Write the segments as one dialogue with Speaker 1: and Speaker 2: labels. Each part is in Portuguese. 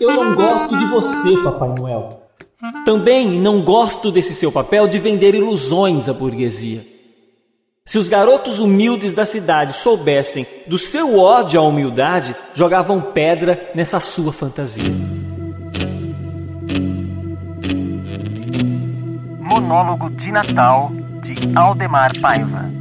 Speaker 1: Eu não gosto de você, Papai Noel.
Speaker 2: Também não gosto desse seu papel de vender ilusões à burguesia. Se os garotos humildes da cidade soubessem do seu ódio à humildade, jogavam pedra nessa sua fantasia.
Speaker 3: Monólogo de Natal de Aldemar Paiva.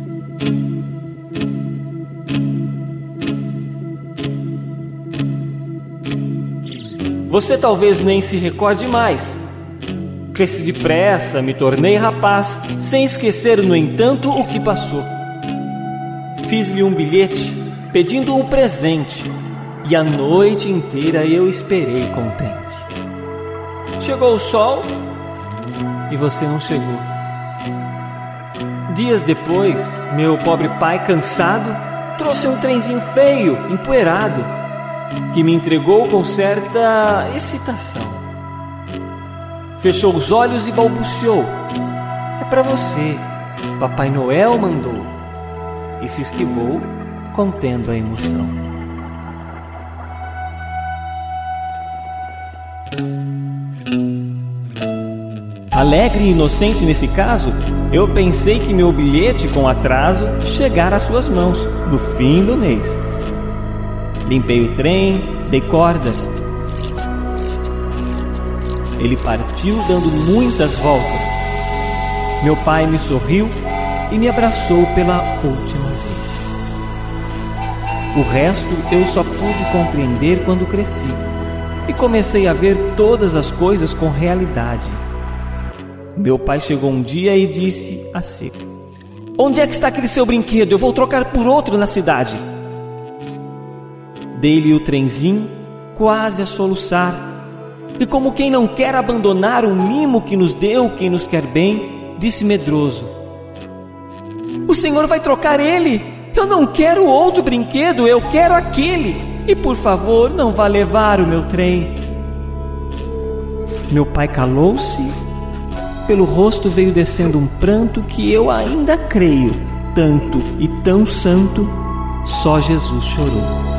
Speaker 2: Você talvez nem se recorde mais. Cresci depressa, me tornei rapaz, sem esquecer, no entanto, o que passou. Fiz-lhe um bilhete pedindo um presente e a noite inteira eu esperei contente. Chegou o sol e você não chegou. Dias depois, meu pobre pai, cansado, trouxe um trenzinho feio, empoeirado que me entregou com certa excitação. Fechou os olhos e balbuciou: É para você, Papai Noel mandou. E se esquivou, contendo a emoção. Alegre e inocente nesse caso, eu pensei que meu bilhete com atraso chegara às suas mãos no fim do mês. Limpei o trem, dei cordas. Ele partiu dando muitas voltas. Meu pai me sorriu e me abraçou pela última vez. O resto eu só pude compreender quando cresci e comecei a ver todas as coisas com realidade. Meu pai chegou um dia e disse a seco: Onde é que está aquele seu brinquedo? Eu vou trocar por outro na cidade. Dei-lhe o trenzinho, quase a soluçar, e como quem não quer abandonar o mimo que nos deu quem nos quer bem, disse medroso: O senhor vai trocar ele? Eu não quero outro brinquedo, eu quero aquele. E por favor, não vá levar o meu trem. Meu pai calou-se, pelo rosto veio descendo um pranto que eu ainda creio, tanto e tão santo, só Jesus chorou.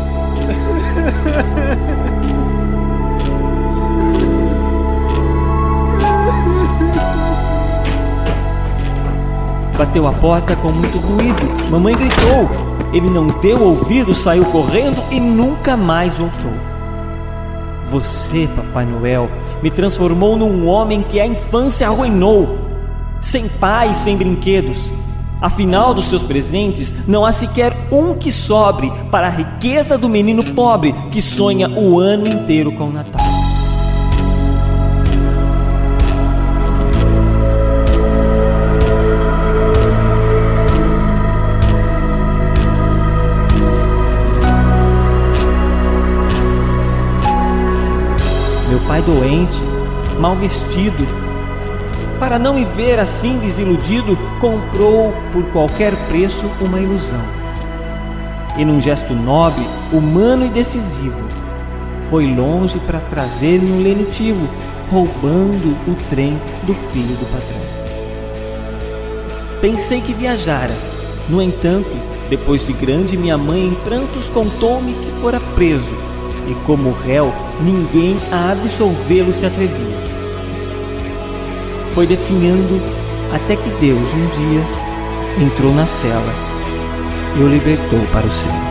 Speaker 2: Bateu a porta com muito ruído. Mamãe gritou. Ele não deu ouvido, saiu correndo e nunca mais voltou. Você, Papai Noel, me transformou num homem que a infância arruinou. Sem pai, sem brinquedos Afinal dos seus presentes, não há sequer um que sobre para a riqueza do menino pobre que sonha o ano inteiro com o Natal. Meu pai doente, mal vestido, para não me ver assim desiludido, comprou por qualquer preço uma ilusão. E num gesto nobre, humano e decisivo, foi longe para trazer-me um lenitivo, roubando o trem do filho do patrão. Pensei que viajara. No entanto, depois de grande, minha mãe em prantos contou-me que fora preso, e como réu, ninguém a absolvê-lo se atrevia foi definhando até que Deus um dia entrou na cela e o libertou para o céu.